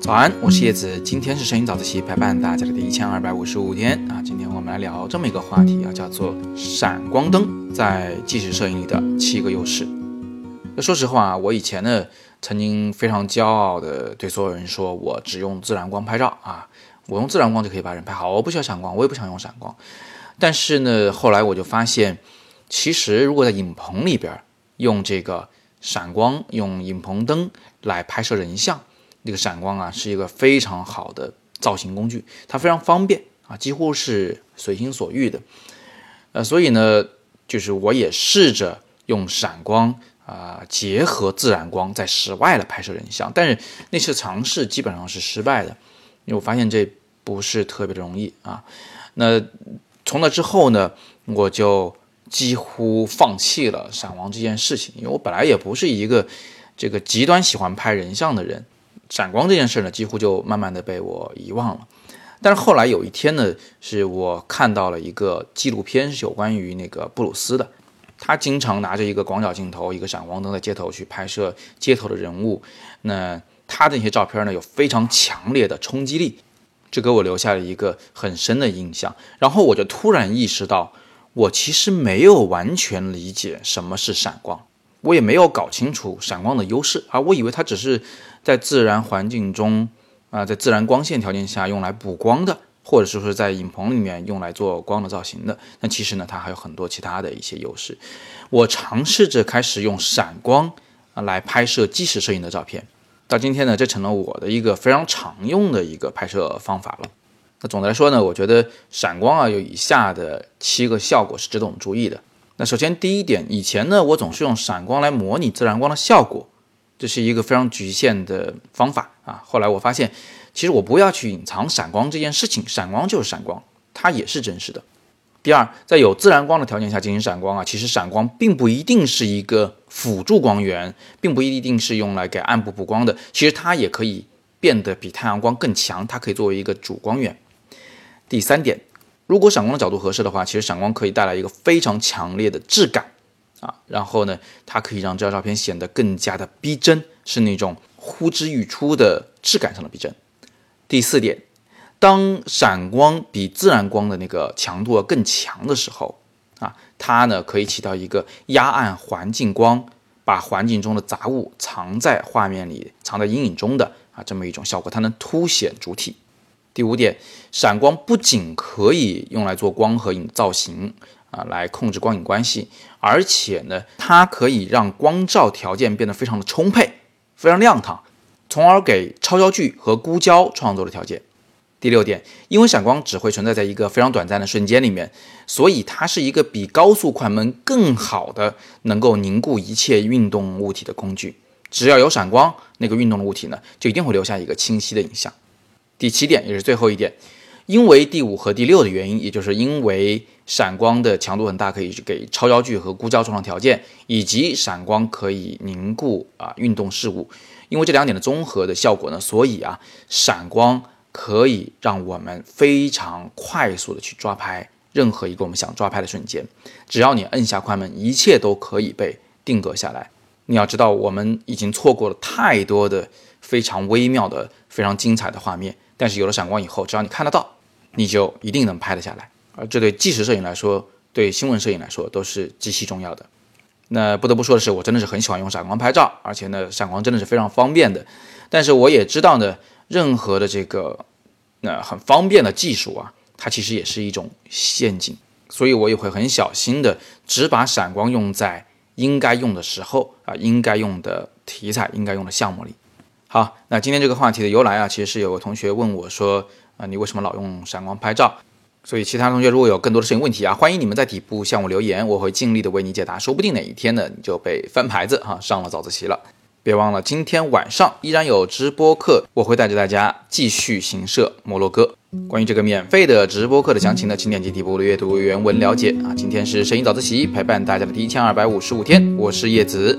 早安，我是叶子，今天是摄影早自习陪伴大家的第一千二百五十五天啊。今天我们来聊这么一个话题啊，叫做闪光灯在纪实摄影里的七个优势。那说实话，我以前呢曾经非常骄傲的对所有人说，我只用自然光拍照啊，我用自然光就可以把人拍好，我不需要闪光，我也不想用闪光。但是呢，后来我就发现，其实如果在影棚里边用这个闪光，用影棚灯来拍摄人像。这个闪光啊，是一个非常好的造型工具，它非常方便啊，几乎是随心所欲的。呃，所以呢，就是我也试着用闪光啊，结合自然光在室外来拍摄人像，但是那次尝试基本上是失败的，因为我发现这不是特别的容易啊。那从那之后呢，我就几乎放弃了闪光这件事情，因为我本来也不是一个这个极端喜欢拍人像的人。闪光这件事呢，几乎就慢慢的被我遗忘了。但是后来有一天呢，是我看到了一个纪录片，是有关于那个布鲁斯的。他经常拿着一个广角镜头，一个闪光灯在街头去拍摄街头的人物。那他的那些照片呢，有非常强烈的冲击力，这给我留下了一个很深的印象。然后我就突然意识到，我其实没有完全理解什么是闪光。我也没有搞清楚闪光的优势啊，我以为它只是在自然环境中啊，在自然光线条件下用来补光的，或者说是在影棚里面用来做光的造型的。那其实呢，它还有很多其他的一些优势。我尝试着开始用闪光来拍摄纪实摄影的照片，到今天呢，这成了我的一个非常常用的一个拍摄方法了。那总的来说呢，我觉得闪光啊有以下的七个效果是值得我们注意的。那首先第一点，以前呢，我总是用闪光来模拟自然光的效果，这是一个非常局限的方法啊。后来我发现，其实我不要去隐藏闪光这件事情，闪光就是闪光，它也是真实的。第二，在有自然光的条件下进行闪光啊，其实闪光并不一定是一个辅助光源，并不一定是用来给暗部补光的，其实它也可以变得比太阳光更强，它可以作为一个主光源。第三点。如果闪光的角度合适的话，其实闪光可以带来一个非常强烈的质感啊，然后呢，它可以让这张照片显得更加的逼真，是那种呼之欲出的质感上的逼真。第四点，当闪光比自然光的那个强度更强的时候啊，它呢可以起到一个压暗环境光，把环境中的杂物藏在画面里、藏在阴影中的啊这么一种效果，它能凸显主体。第五点，闪光不仅可以用来做光和影造型啊，来控制光影关系，而且呢，它可以让光照条件变得非常的充沛，非常亮堂，从而给超焦距和孤焦创作了条件。第六点，因为闪光只会存在在一个非常短暂的瞬间里面，所以它是一个比高速快门更好的能够凝固一切运动物体的工具。只要有闪光，那个运动的物体呢，就一定会留下一个清晰的影像。第七点也是最后一点，因为第五和第六的原因，也就是因为闪光的强度很大，可以给超焦距和估焦创造条件，以及闪光可以凝固啊运动事物。因为这两点的综合的效果呢，所以啊，闪光可以让我们非常快速的去抓拍任何一个我们想抓拍的瞬间。只要你摁下快门，一切都可以被定格下来。你要知道，我们已经错过了太多的非常微妙的、非常精彩的画面。但是有了闪光以后，只要你看得到，你就一定能拍得下来。而这对纪实摄影来说，对新闻摄影来说都是极其重要的。那不得不说的是，我真的是很喜欢用闪光拍照，而且呢，闪光真的是非常方便的。但是我也知道呢，任何的这个那很方便的技术啊，它其实也是一种陷阱。所以我也会很小心的，只把闪光用在应该用的时候啊，应该用的题材、应该用的项目里。好，那今天这个话题的由来啊，其实是有个同学问我说，啊，你为什么老用闪光拍照？所以其他同学如果有更多的摄影问题啊，欢迎你们在底部向我留言，我会尽力的为你解答。说不定哪一天呢，你就被翻牌子哈，上了早自习了。别忘了，今天晚上依然有直播课，我会带着大家继续行摄摩洛哥。关于这个免费的直播课的详情呢，请点击底部的阅读原文了解啊。今天是摄影早自习陪伴大家的第一千二百五十五天，我是叶子。